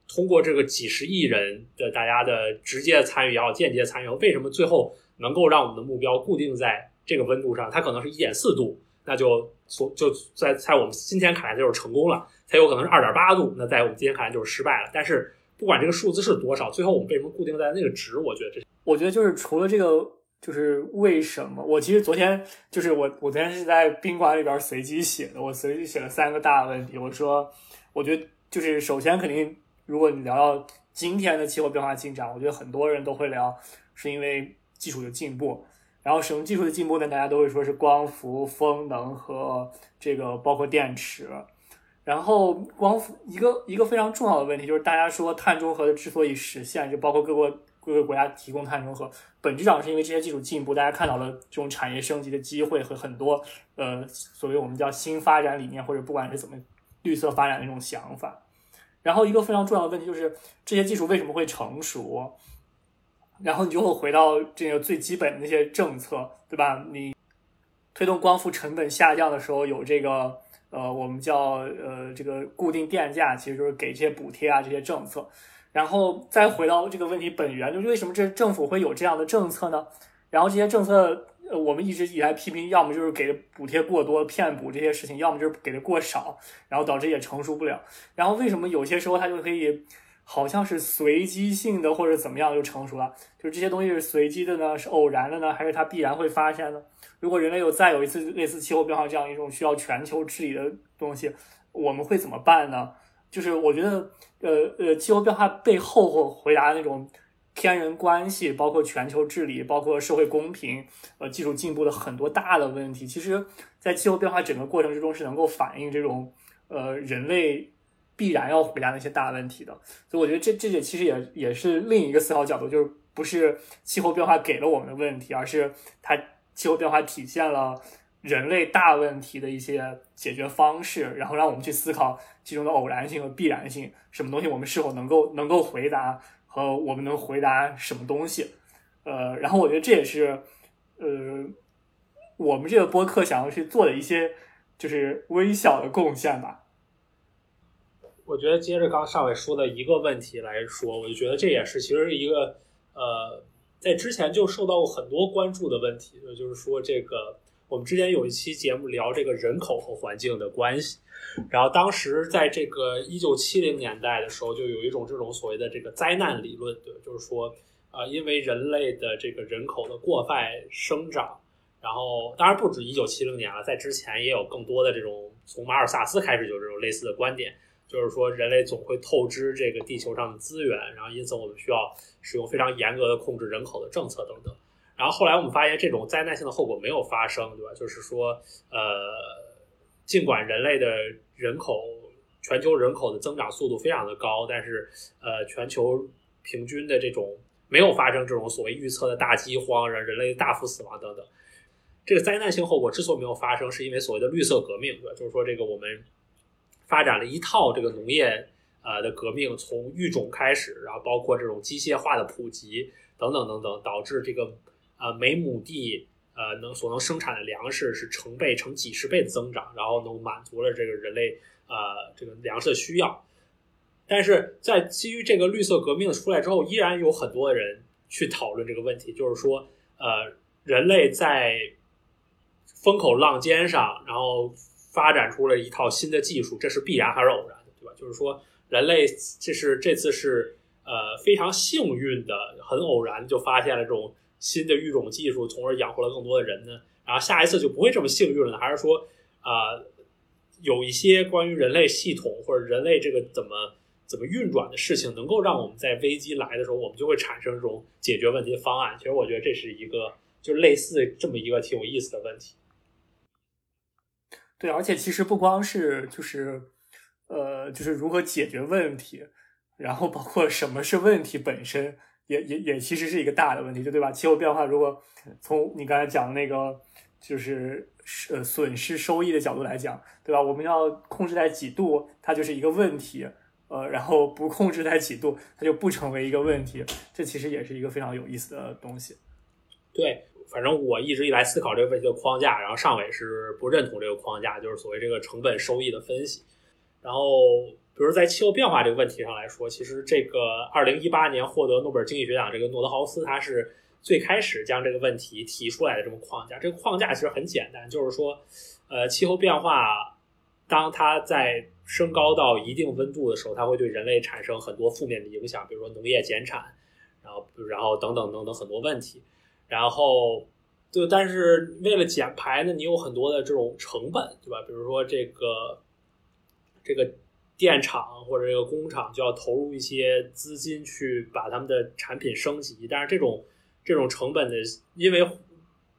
通过这个几十亿人的大家的直接参与也好，间接参与，为什么最后能够让我们的目标固定在这个温度上？它可能是一点四度，那就所就在在我们今天看来就是成功了。它有可能是二点八度，那在我们今天看来就是失败了。但是不管这个数字是多少，最后我们为什么固定在那个值？我觉得这，我觉得就是除了这个，就是为什么？我其实昨天就是我，我昨天是在宾馆里边随机写的，我随机写了三个大问题。我说，我觉得就是首先肯定，如果你聊到今天的气候变化进展，我觉得很多人都会聊，是因为技术的进步。然后什么技术的进步呢？大家都会说是光伏、风能和这个包括电池。然后光伏一个一个非常重要的问题就是，大家说碳中和的之所以实现，就包括各国各个国家提供碳中和，本质上是因为这些技术进步，大家看到了这种产业升级的机会和很多呃所谓我们叫新发展理念或者不管是怎么绿色发展的那种想法。然后一个非常重要的问题就是这些技术为什么会成熟？然后你就会回到这个最基本的那些政策，对吧？你推动光伏成本下降的时候有这个。呃，我们叫呃这个固定电价，其实就是给这些补贴啊这些政策，然后再回到这个问题本源，就是为什么这政府会有这样的政策呢？然后这些政策，我们一直以来批评，要么就是给的补贴过多骗补这些事情，要么就是给的过少，然后导致也成熟不了。然后为什么有些时候它就可以好像是随机性的或者怎么样就成熟了？就是这些东西是随机的呢，是偶然的呢，还是它必然会发生呢？如果人类有再有一次类似气候变化这样一种需要全球治理的东西，我们会怎么办呢？就是我觉得，呃呃，气候变化背后或回答那种天人关系，包括全球治理，包括社会公平，呃，技术进步的很多大的问题，其实，在气候变化整个过程之中是能够反映这种呃人类必然要回答那些大问题的。所以我觉得这这也其实也也是另一个思考角度，就是不是气候变化给了我们的问题，而是它。气候变化体现了人类大问题的一些解决方式，然后让我们去思考其中的偶然性和必然性，什么东西我们是否能够能够回答，和我们能回答什么东西。呃，然后我觉得这也是呃我们这个播客想要去做的一些就是微小的贡献吧。我觉得接着刚上伟说的一个问题来说，我就觉得这也是其实一个呃。在之前就受到过很多关注的问题，就是说这个我们之前有一期节目聊这个人口和环境的关系，然后当时在这个一九七零年代的时候，就有一种这种所谓的这个灾难理论，对，就是说啊，因为人类的这个人口的过快生长，然后当然不止一九七零年了，在之前也有更多的这种从马尔萨斯开始就这种类似的观点。就是说，人类总会透支这个地球上的资源，然后因此我们需要使用非常严格的控制人口的政策等等。然后后来我们发现，这种灾难性的后果没有发生，对吧？就是说，呃，尽管人类的人口、全球人口的增长速度非常的高，但是呃，全球平均的这种没有发生这种所谓预测的大饥荒、人人类大幅死亡等等。这个灾难性后果之所以没有发生，是因为所谓的绿色革命，对吧？就是说，这个我们。发展了一套这个农业呃的革命，从育种开始，然后包括这种机械化的普及等等等等，导致这个呃每亩地呃能所能生产的粮食是成倍、成几十倍的增长，然后能满足了这个人类呃这个粮食的需要。但是在基于这个绿色革命出来之后，依然有很多人去讨论这个问题，就是说呃人类在风口浪尖上，然后。发展出了一套新的技术，这是必然还是偶然的，对吧？就是说，人类这是这次是呃非常幸运的，很偶然就发现了这种新的育种技术，从而养活了更多的人呢。然后下一次就不会这么幸运了，还是说啊有一些关于人类系统或者人类这个怎么怎么运转的事情，能够让我们在危机来的时候，我们就会产生这种解决问题的方案。其实我觉得这是一个就类似这么一个挺有意思的问题。对，而且其实不光是就是呃，就是如何解决问题，然后包括什么是问题本身，也也也其实是一个大的问题，就对吧？气候变化如果从你刚才讲那个就是呃损失收益的角度来讲，对吧？我们要控制在几度，它就是一个问题。呃，然后不控制在几度，它就不成为一个问题。这其实也是一个非常有意思的东西。对，反正我一直以来思考这个问题的框架，然后上伟是不认同这个框架，就是所谓这个成本收益的分析。然后，比如在气候变化这个问题上来说，其实这个二零一八年获得诺贝尔经济学奖这个诺德豪斯，他是最开始将这个问题提出来的这么框架。这个框架其实很简单，就是说，呃，气候变化当它在升高到一定温度的时候，它会对人类产生很多负面的影响，比如说农业减产，然后然后等等等等很多问题。然后，就但是为了减排呢，你有很多的这种成本，对吧？比如说这个这个电厂或者这个工厂就要投入一些资金去把他们的产品升级，但是这种这种成本的，因为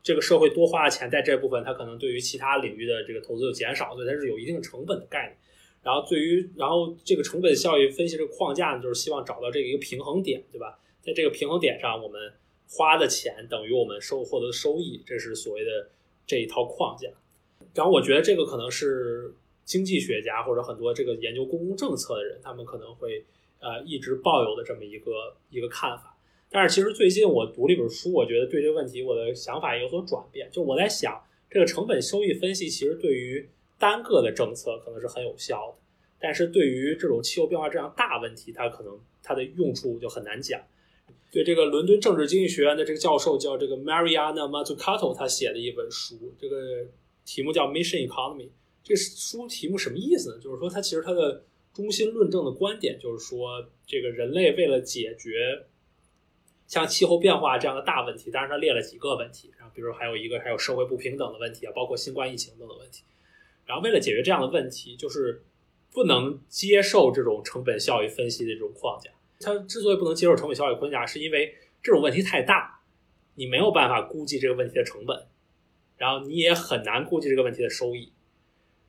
这个社会多花了钱在这部分，它可能对于其他领域的这个投资就减少，所以它是有一定成本的概念。然后，对于然后这个成本效益分析这个框架呢，就是希望找到这个一个平衡点，对吧？在这个平衡点上，我们花的钱等于我们收获得的收益，这是所谓的这一套框架。然后，我觉得这个可能是经济学家或者很多这个研究公共政策的人，他们可能会呃一直抱有的这么一个一个看法。但是，其实最近我读了一本书，我觉得对这个问题我的想法有所转变。就我在想，这个成本收益分析其实对于单个的政策可能是很有效的，但是对于这种气候变化这样大问题，它可能它的用处就很难讲。对这个伦敦政治经济学院的这个教授叫这个 Mariana Mazzucato，他写的一本书，这个题目叫 Mission Economy。这书题目什么意思呢？就是说，它其实它的中心论证的观点就是说，这个人类为了解决像气候变化这样的大问题，当然他列了几个问题，然后比如还有一个还有社会不平等的问题啊，包括新冠疫情等等问题。然后为了解决这样的问题，就是不能接受这种成本效益分析的这种框架。他之所以不能接受成本效益框架，是因为这种问题太大，你没有办法估计这个问题的成本，然后你也很难估计这个问题的收益。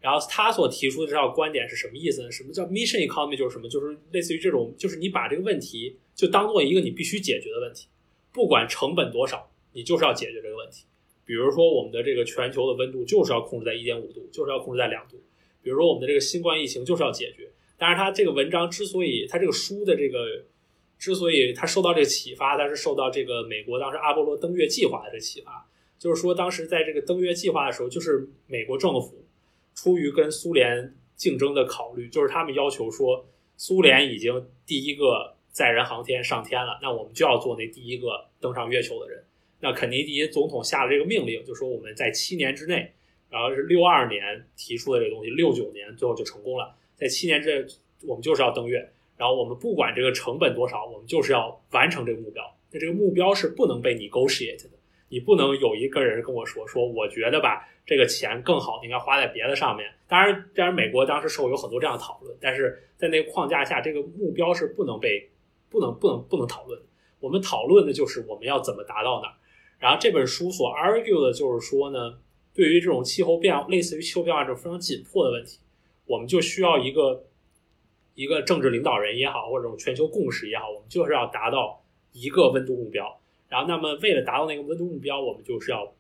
然后他所提出的这套观点是什么意思呢？什么叫 mission economy？就是什么？就是类似于这种，就是你把这个问题就当做一个你必须解决的问题，不管成本多少，你就是要解决这个问题。比如说，我们的这个全球的温度就是要控制在一点五度，就是要控制在两度。比如说，我们的这个新冠疫情就是要解决。但是，他这个文章之所以，他这个书的这个之所以他受到这个启发，他是受到这个美国当时阿波罗登月计划的启发。就是说，当时在这个登月计划的时候，就是美国政府出于跟苏联竞争的考虑，就是他们要求说，苏联已经第一个载人航天上天了，那我们就要做那第一个登上月球的人。那肯尼迪总统下了这个命令，就说我们在七年之内，然后是六二年提出的这个东西，六九年最后就成功了。在七年之内，我们就是要登月，然后我们不管这个成本多少，我们就是要完成这个目标。那这个目标是不能被 negotiate 的，你不能有一个人跟我说说，我觉得吧，这个钱更好，应该花在别的上面。当然，当然，美国当时是有很多这样的讨论，但是在那个框架下，这个目标是不能被不能不能不能讨论。我们讨论的就是我们要怎么达到那儿。然后这本书所 argue 的就是说呢，对于这种气候变化，类似于气候变化这种非常紧迫的问题，我们就需要一个一个政治领导人也好，或者全球共识也好，我们就是要达到一个温度目标。然后，那么为了达到那个温度目标，我们就是要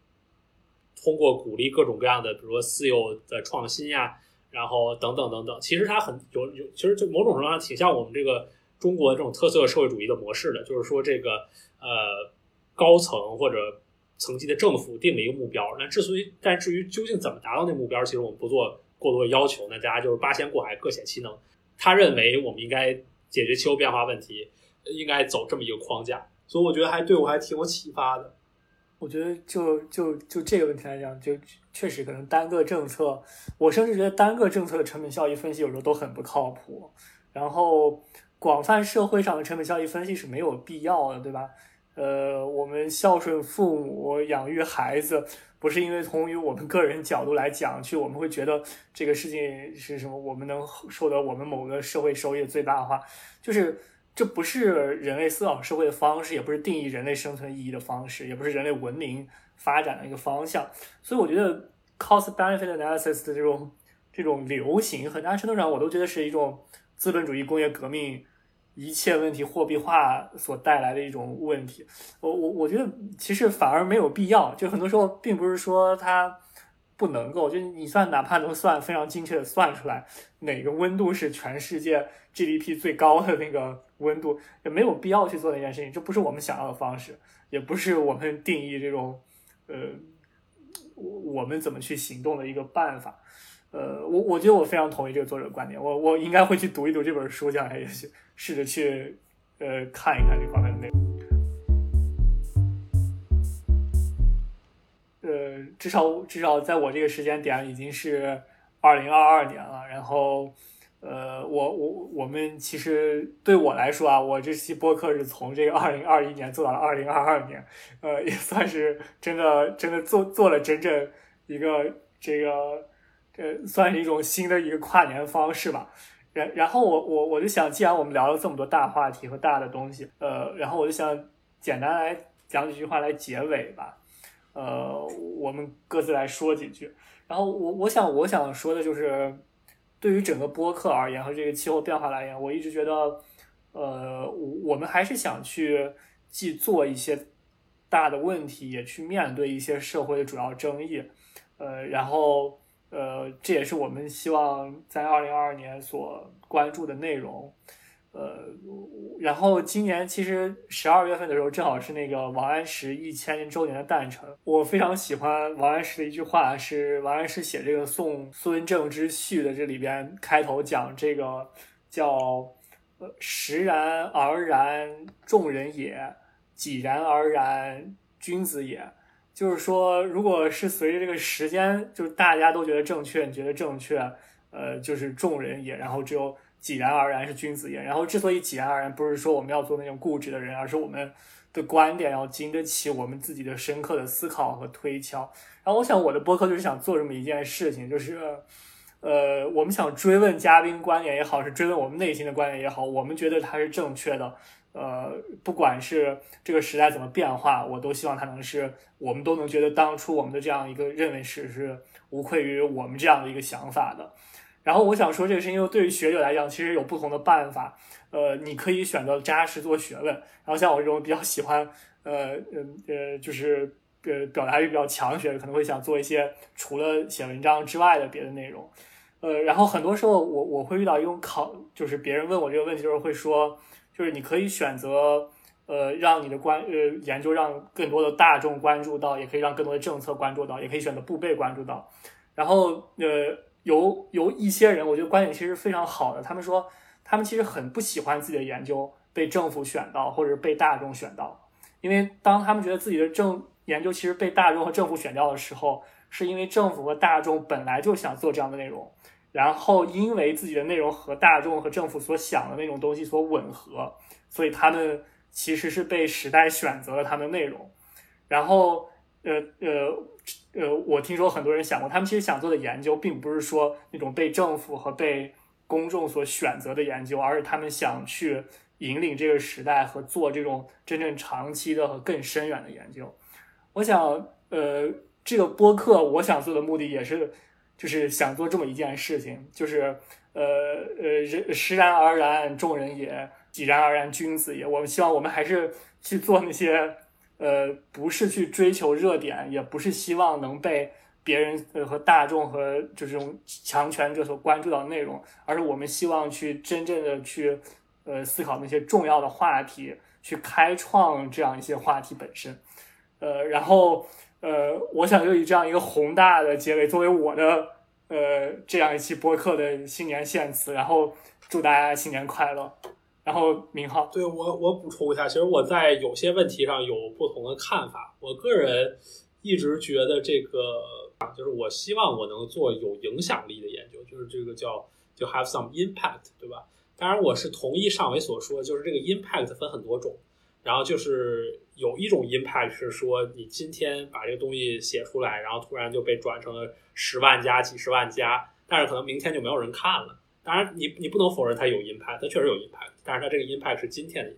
通过鼓励各种各样的，比如说私有的创新呀，然后等等等等。其实它很有有，其实就某种程度上挺像我们这个中国这种特色社会主义的模式的，就是说这个呃。高层或者层级的政府定了一个目标，那之所以，但至于究竟怎么达到那目标，其实我们不做过多的要求，那大家就是八仙过海，各显其能。他认为我们应该解决气候变化问题，应该走这么一个框架，所以我觉得还对我还挺有启发的。我觉得就就就这个问题来讲，就确实可能单个政策，我甚至觉得单个政策的成本效益分析有时候都很不靠谱，然后广泛社会上的成本效益分析是没有必要的，对吧？呃，我们孝顺父母、养育孩子，不是因为从于我们个人角度来讲，去我们会觉得这个事情是什么，我们能受得我们某个社会收益最大化，就是这不是人类思考社会的方式，也不是定义人类生存意义的方式，也不是人类文明发展的一个方向。所以我觉得，cost benefit analysis 的这种这种流行，很大程度上我都觉得是一种资本主义工业革命一切问题货币化所带来的一种问题。我我我觉得其实反而没有必要，就很多时候并不是说它不能够，就你算哪怕能算非常精确的算出来哪个温度是全世界 GDP 最高的那个温度，也没有必要去做那件事情，这不是我们想要的方式，也不是我们定义这种呃。我我们怎么去行动的一个办法，呃，我我觉得我非常同意这个作者的观点，我我应该会去读一读这本书，将来也许试着去呃看一看这方面的内容，呃，至少至少在我这个时间点已经是二零二二年了，然后。呃，我我我们其实对我来说啊，我这期播客是从这个二零二一年做到了二零二二年，呃，也算是真的真的做做了整整一个这个呃，算是一种新的一个跨年方式吧。然然后我我我就想，既然我们聊了这么多大话题和大的东西，呃，然后我就想简单来讲几句话来结尾吧。呃，我们各自来说几句。然后我我想我想说的就是。对于整个播客而言和这个气候变化来言，我一直觉得，呃，我我们还是想去既做一些大的问题，也去面对一些社会的主要争议，呃，然后，呃，这也是我们希望在二零二二年所关注的内容。呃，然后今年其实十二月份的时候，正好是那个王安石一千周年的诞辰。我非常喜欢王安石的一句话，是王安石写这个送孙正之序的这里边开头讲这个叫呃时然而然众人也，己然而然君子也。就是说，如果是随着这个时间，就是大家都觉得正确，你觉得正确，呃，就是众人也，然后只有。井然而然是君子也。然后，之所以井然而然，不是说我们要做那种固执的人，而是我们的观点要经得起我们自己的深刻的思考和推敲。然后，我想我的播客就是想做这么一件事情，就是，呃，我们想追问嘉宾观点也好，是追问我们内心的观点也好，我们觉得它是正确的。呃，不管是这个时代怎么变化，我都希望它能是我们都能觉得当初我们的这样一个认为是是无愧于我们这样的一个想法的。然后我想说这个是因为对于学者来讲，其实有不同的办法。呃，你可以选择扎实做学问。然后像我这种比较喜欢，呃呃呃，就是呃表达欲比较强的学者，可能会想做一些除了写文章之外的别的内容。呃，然后很多时候我我会遇到一种考，就是别人问我这个问题，就是会说，就是你可以选择，呃，让你的关呃研究让更多的大众关注到，也可以让更多的政策关注到，也可以选择不被关注到。然后呃。有有一些人，我觉得观点其实非常好的。他们说，他们其实很不喜欢自己的研究被政府选到，或者是被大众选到。因为当他们觉得自己的政研究其实被大众和政府选掉的时候，是因为政府和大众本来就想做这样的内容，然后因为自己的内容和大众和政府所想的那种东西所吻合，所以他们其实是被时代选择了他们的内容。然后，呃呃。呃，我听说很多人想过，他们其实想做的研究，并不是说那种被政府和被公众所选择的研究，而是他们想去引领这个时代和做这种真正长期的和更深远的研究。我想，呃，这个播客我想做的目的也是，就是想做这么一件事情，就是，呃呃，人时然而然众人也，己然而然君子也。我们希望我们还是去做那些。呃，不是去追求热点，也不是希望能被别人呃和大众和就这种强权者所关注到的内容，而是我们希望去真正的去呃思考那些重要的话题，去开创这样一些话题本身。呃，然后呃，我想就以这样一个宏大的结尾作为我的呃这样一期播客的新年献词，然后祝大家新年快乐。然后，明浩，对我我补充一下，其实我在有些问题上有不同的看法。我个人一直觉得这个，就是我希望我能做有影响力的研究，就是这个叫就 have some impact，对吧？当然，我是同意上伟所说，就是这个 impact 分很多种。然后就是有一种 impact 是说，你今天把这个东西写出来，然后突然就被转成了十万加、几十万加，但是可能明天就没有人看了。当然，你你不能否认它有 impact，它确实有 impact。但是它这个 impact 是今天的，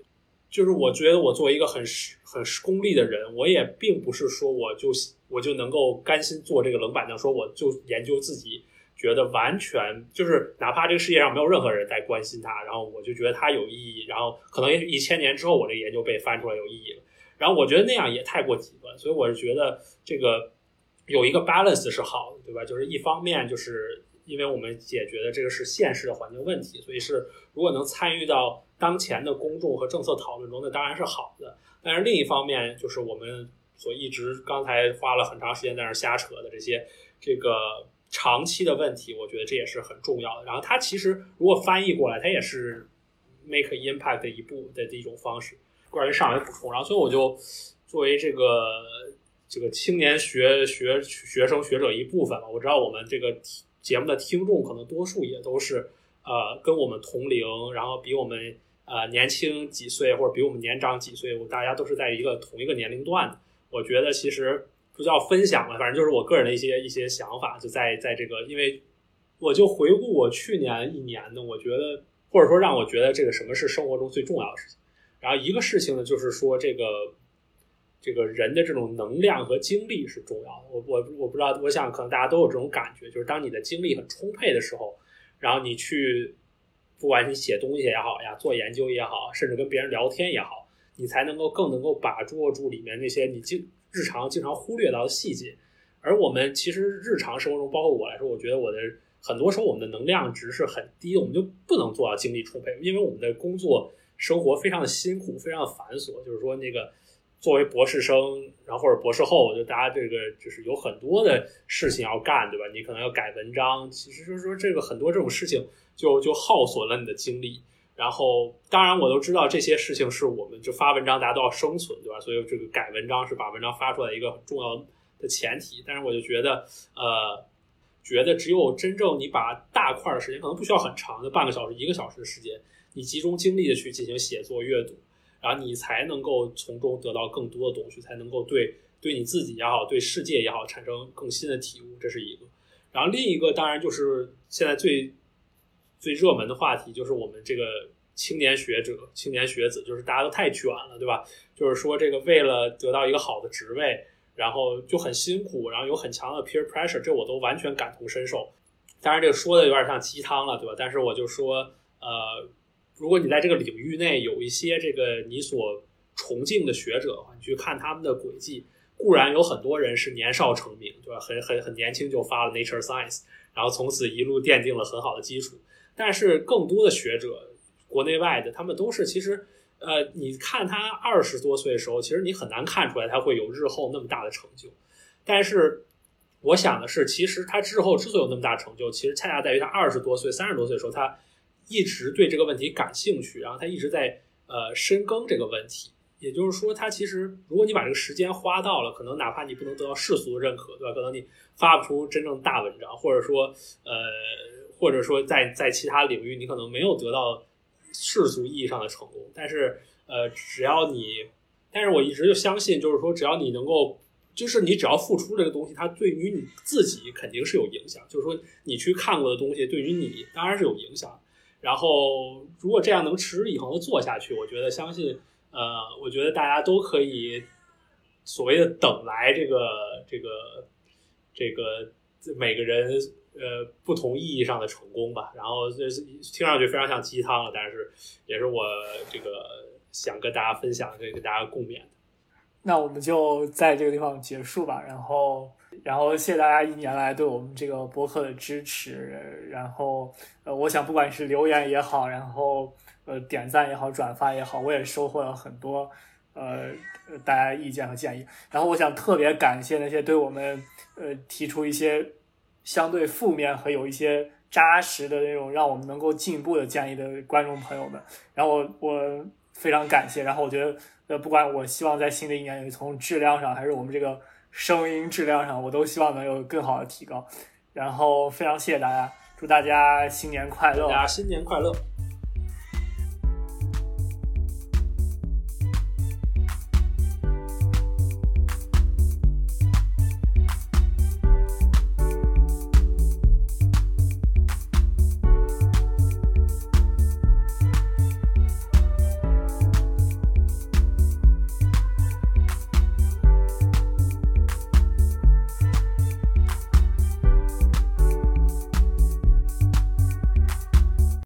就是我觉得我作为一个很很功利的人，我也并不是说我就我就能够甘心做这个冷板凳，说我就研究自己觉得完全就是哪怕这个世界上没有任何人在关心它，然后我就觉得它有意义，然后可能一千年之后我这个研究被翻出来有意义了，然后我觉得那样也太过极端，所以我是觉得这个有一个 balance 是好的，对吧？就是一方面就是因为我们解决的这个是现实的环境问题，所以是如果能参与到当前的公众和政策讨论中，那当然是好的。但是另一方面就是我们。所一直刚才花了很长时间在那瞎扯的这些这个长期的问题，我觉得这也是很重要的。然后它其实如果翻译过来，它也是 make impact 的一步的一种方式。关于上海补充，然后所以我就作为这个这个青年学学学生学者一部分嘛，我知道我们这个节目的听众可能多数也都是呃跟我们同龄，然后比我们呃年轻几岁或者比我们年长几岁，我大家都是在一个同一个年龄段的。我觉得其实不叫分享吧，反正就是我个人的一些一些想法，就在在这个，因为我就回顾我去年一年的，我觉得或者说让我觉得这个什么是生活中最重要的事情。然后一个事情呢，就是说这个这个人的这种能量和精力是重要的。我我我不知道，我想可能大家都有这种感觉，就是当你的精力很充沛的时候，然后你去不管你写东西也好呀，做研究也好，甚至跟别人聊天也好。你才能够更能够把握住里面那些你经日常经常忽略到的细节，而我们其实日常生活中，包括我来说，我觉得我的很多时候我们的能量值是很低，我们就不能做到精力充沛，因为我们的工作生活非常的辛苦，非常的繁琐。就是说，那个作为博士生，然后或者博士后，就大家这个就是有很多的事情要干，对吧？你可能要改文章，其实就是说这个很多这种事情就就耗损了你的精力。然后，当然，我都知道这些事情是我们就发文章，大家都要生存，对吧？所以这个改文章是把文章发出来一个很重要的前提。但是，我就觉得，呃，觉得只有真正你把大块的时间，可能不需要很长的半个小时、一个小时的时间，你集中精力的去进行写作、阅读，然后你才能够从中得到更多的东西，才能够对对你自己也好，对世界也好，产生更新的体悟。这是一个。然后另一个，当然就是现在最。最热门的话题就是我们这个青年学者、青年学子，就是大家都太卷了，对吧？就是说这个为了得到一个好的职位，然后就很辛苦，然后有很强的 peer pressure，这我都完全感同身受。当然，这个说的有点像鸡汤了，对吧？但是我就说，呃，如果你在这个领域内有一些这个你所崇敬的学者的话，你去看他们的轨迹，固然有很多人是年少成名，对吧？很很很年轻就发了 Nature Science，然后从此一路奠定了很好的基础。但是更多的学者，国内外的，他们都是其实，呃，你看他二十多岁的时候，其实你很难看出来他会有日后那么大的成就。但是我想的是，其实他之后之所以有那么大成就，其实恰恰在于他二十多岁、三十多岁的时候，他一直对这个问题感兴趣，然后他一直在呃深耕这个问题。也就是说，他其实如果你把这个时间花到了，可能哪怕你不能得到世俗的认可，对吧？可能你发不出真正大文章，或者说呃。或者说，在在其他领域，你可能没有得到世俗意义上的成功，但是，呃，只要你，但是我一直就相信，就是说，只要你能够，就是你只要付出这个东西，它对于你自己肯定是有影响。就是说，你去看过的东西，对于你当然是有影响。然后，如果这样能持之以恒的做下去，我觉得相信，呃，我觉得大家都可以所谓的等来这个这个这个每个人。呃，不同意义上的成功吧，然后这听上去非常像鸡汤了，但是也是我这个想跟大家分享，跟跟大家共勉的。那我们就在这个地方结束吧，然后，然后谢谢大家一年来对我们这个博客的支持，然后，呃，我想不管是留言也好，然后呃点赞也好，转发也好，我也收获了很多呃大家意见和建议，然后我想特别感谢那些对我们呃提出一些。相对负面和有一些扎实的那种让我们能够进步的建议的观众朋友们，然后我我非常感谢。然后我觉得，呃，不管我希望在新的一年里，从质量上还是我们这个声音质量上，我都希望能有更好的提高。然后非常谢谢大家，祝大家新年快乐！大家新年快乐！